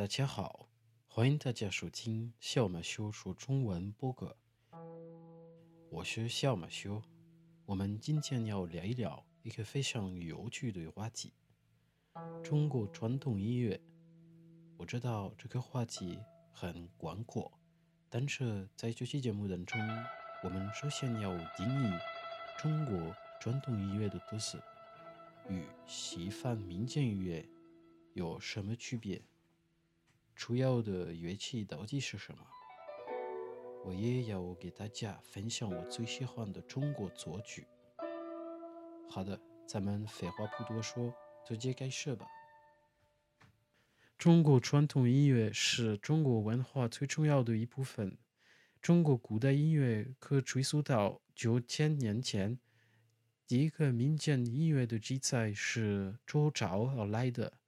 大家好，欢迎大家收听小马修说中文播客。我是小马修，我们今天要聊一聊一个非常有趣的话题——中国传统音乐。我知道这个话题很广阔，但是在这期节目当中，我们首先要定义中国传统音乐的特色与西方民间音乐有什么区别。主要的乐器到底是什么？我也要给大家分享我最喜欢的中国作曲。好的，咱们废话不多说，直接开始吧。中国传统音乐是中国文化最重要的一部分。中国古代音乐可追溯到九千年前，第一个民间音乐的记载是周朝而来的。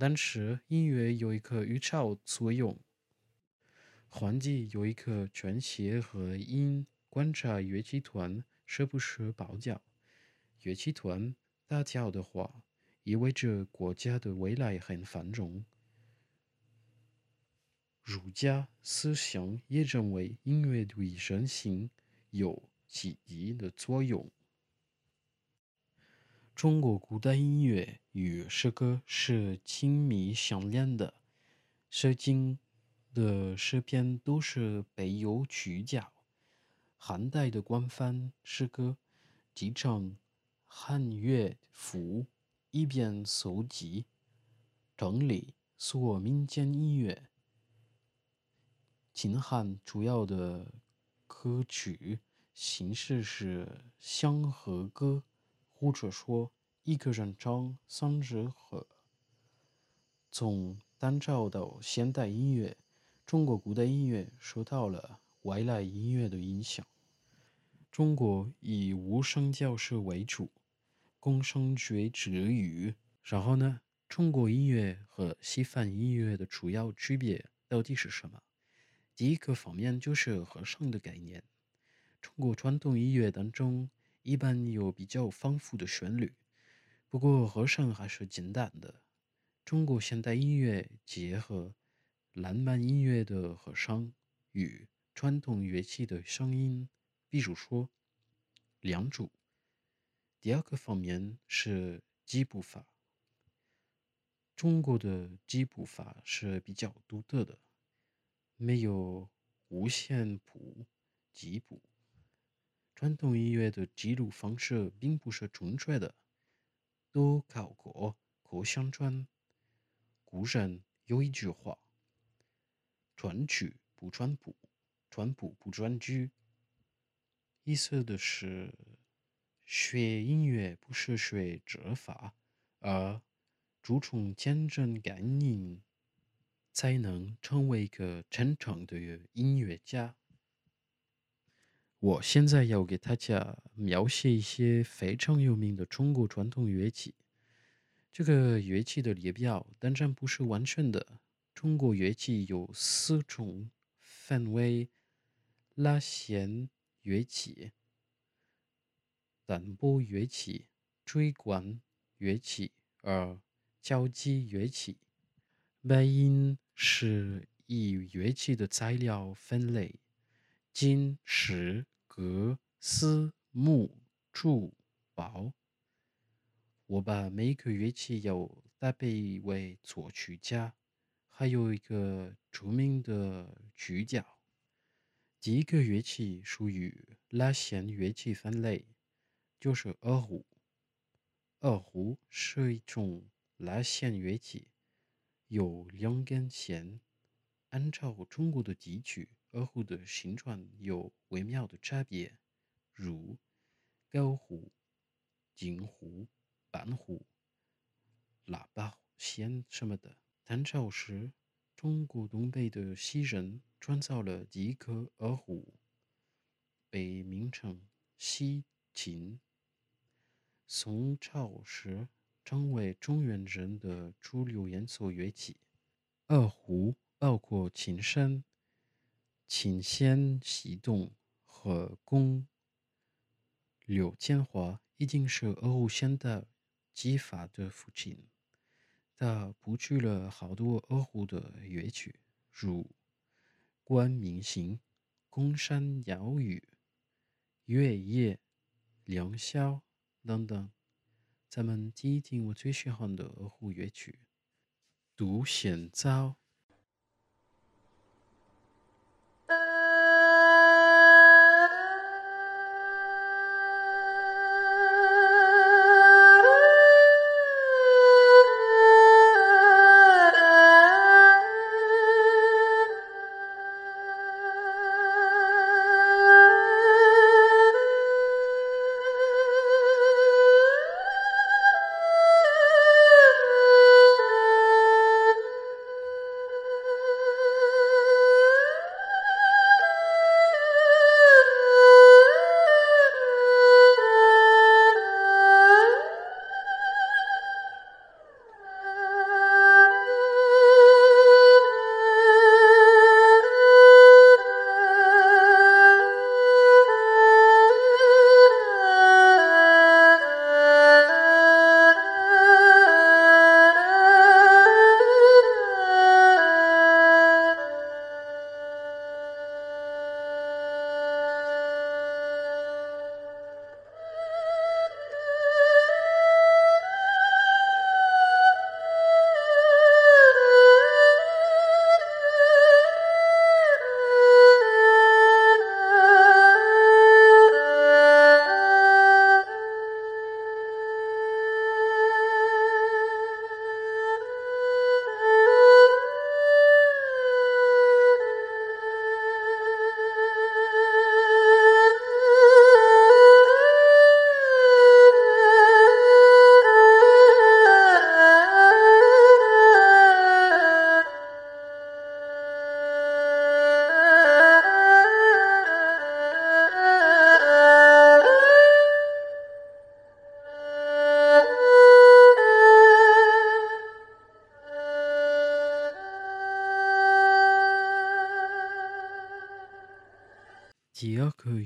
但是音乐有一个预兆作用，皇帝有一个全息和音观察乐器团是不是爆掉。乐器团大叫的话，意味着国家的未来很繁荣。儒家思想也认为音乐对人心有积极的作用。中国古代音乐与诗歌是亲密相连的，《诗经》的诗篇都是北有曲调。汉代的官方诗歌继承汉乐府，一边搜集整理所民间音乐。秦汉主要的歌曲形式是相和歌。或者说，一个人唱三支和。从单朝到现代音乐，中国古代音乐受到了外来音乐的影响。中国以无声教式为主，宫声角徵羽。然后呢，中国音乐和西方音乐的主要区别到底是什么？第一个方面就是和声的概念。中国传统音乐当中。一般有比较丰富的旋律，不过和声还是简单的。中国现代音乐结合浪漫音乐的和声与传统乐器的声音，比如说梁祝。第二个方面是吉步法。中国的吉步法是比较独特的，没有五线谱吉步。传统音乐的记录方式并不是准确的，都靠过口相传。古人有一句话：“传曲不传谱，传谱不传句。”意思的是，学音乐不是学指法，而注重见证感应，才能成为一个真正的音乐家。我现在要给大家描写一些非常有名的中国传统乐器。这个乐器的列表当然不是完全的。中国乐器有四种，分为拉弦乐器、弹拨乐器、吹管乐器而交击乐器。白音是以乐器的材料分类。金石革丝木竹宝，我把每个乐器要搭配一位作曲家，还有一个著名的曲调。第一个乐器属于拉弦乐器分类，就是二胡。二胡是一种拉弦乐器，有两根弦，按照中国的地区。二胡的形状有微妙的差别，如高胡、金胡、板胡、喇叭弦什么的。唐朝时，中国东北的西人创造了第一个二胡，被名称西琴。宋朝时，成为中原人的主流演奏乐器。二胡包括琴声。琴弦系动和弓。柳建华一定是二胡弦的技法的父亲。他谱曲了好多二胡的乐曲，如《关明行》《宫山鸟语》《月夜》《良宵》等等。咱们听一听我最喜欢的二胡乐曲《独贤造》。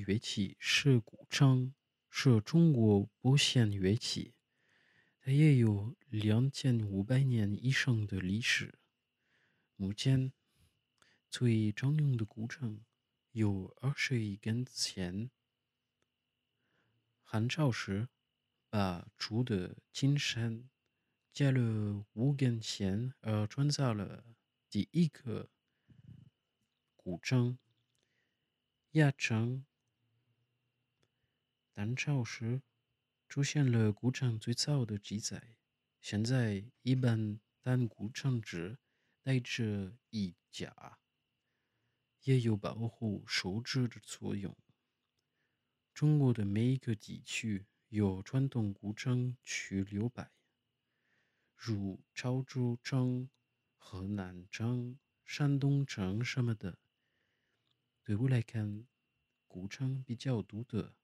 乐器是古筝，是中国拨弦乐器，它也有两千五百年以上的历史。目前最常用的古筝有二十一根弦。汉朝时把竹的金山加了五根弦，而创造了第一个古筝。亚城南朝时出现了古城最早的记载。现在一般单古筝只带着一甲，也有保护手指的作用。中国的每一个地区有传统古筝去留白，如潮州城、河南城、山东城什么的。对我来看，古城比较独特，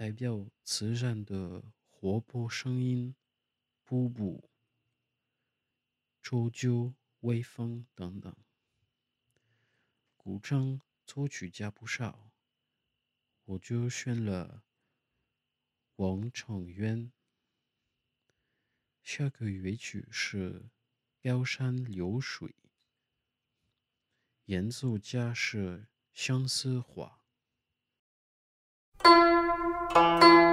代表自然的活泼声音、瀑布、浊酒、微风等等。古筝作曲家不少，我就选了王承渊。下个乐曲是《高山流水》。演奏家是相思花。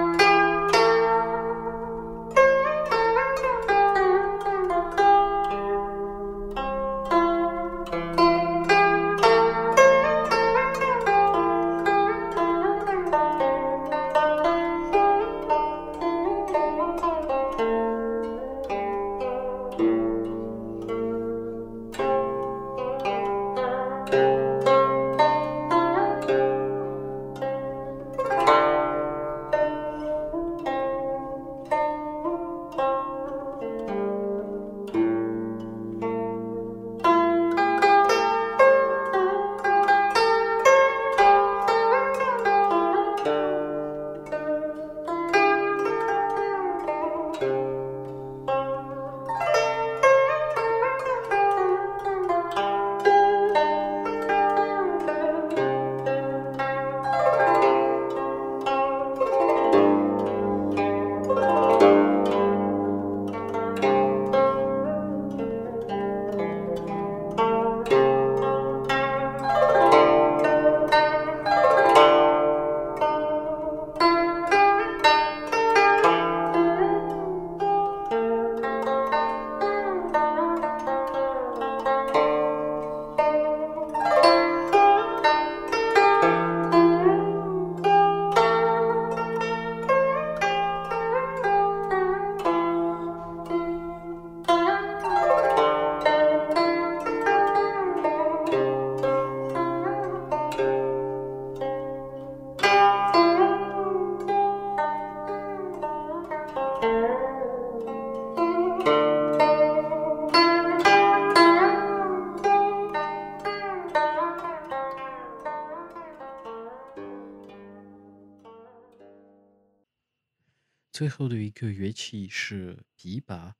最后的一个乐器是琵琶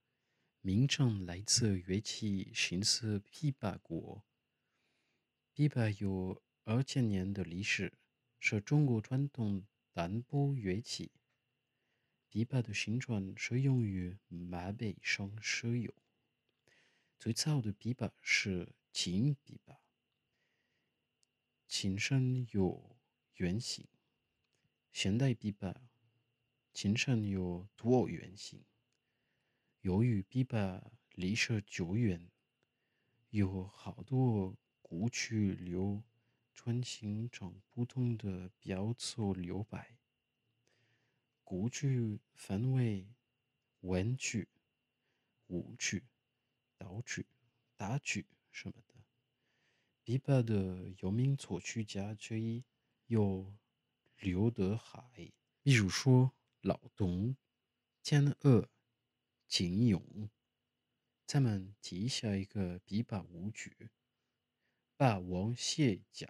名称来自乐器形似琵琶国琵琶有二千年的历史是中国传统弹拨乐器。琵琶的形状是用于马背上使用。最早的琵琶是金琵琶，琴身有圆形。现代琵琶琴身有椭圆形。由于琵琶历史久远，有好多古曲流传形成不同的标奏流派。古曲分为文曲、武曲。道曲、大曲什么的。琵琶的有名作曲家之一有刘德海，比如说老董、江娥、金庸。咱们记下一个琵琶舞曲《霸王卸甲》。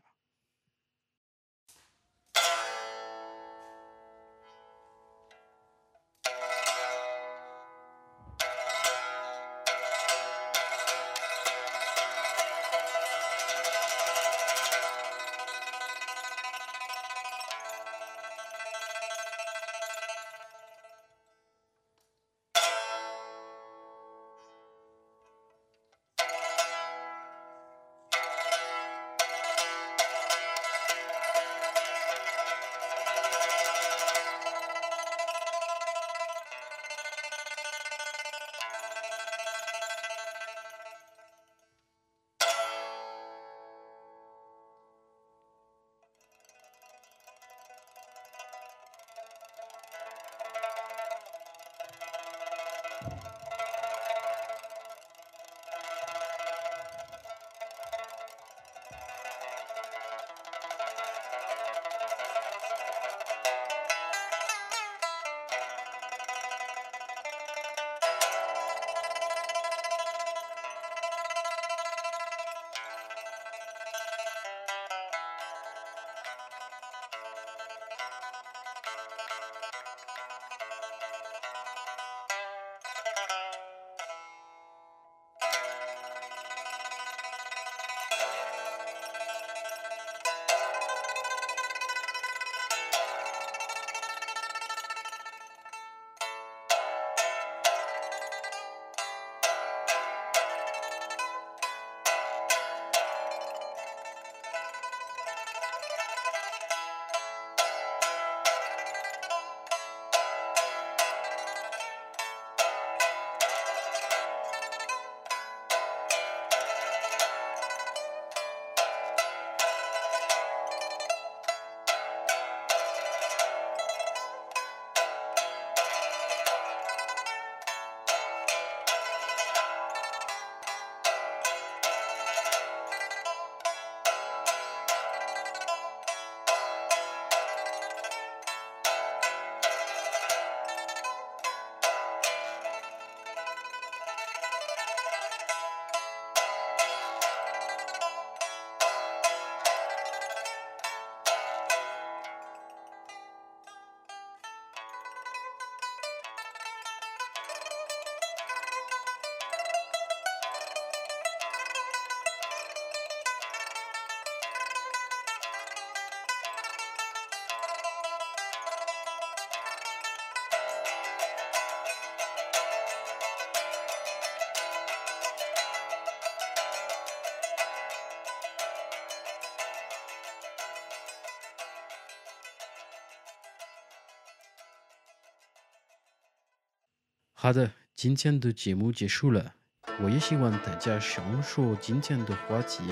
好的，今天的节目结束了。我也希望大家享受今天的话题。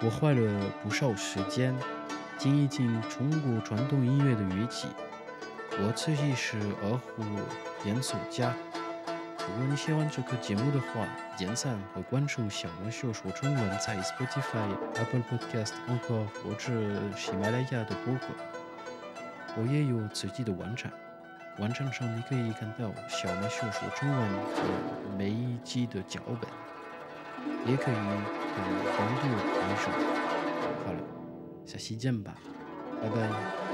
我花了不少时间听一听中国传统音乐的乐器。我自己是二胡演奏家。如果你喜欢这个节目的话，点赞和关注小马秀说中文在 Spotify、Apple Podcasts，或或者喜马拉雅的播客。我也有自己的网站。网站上你可以看到小马秀说中文和每一集的脚本，也可以看更多内容。好了，下期见吧，拜拜。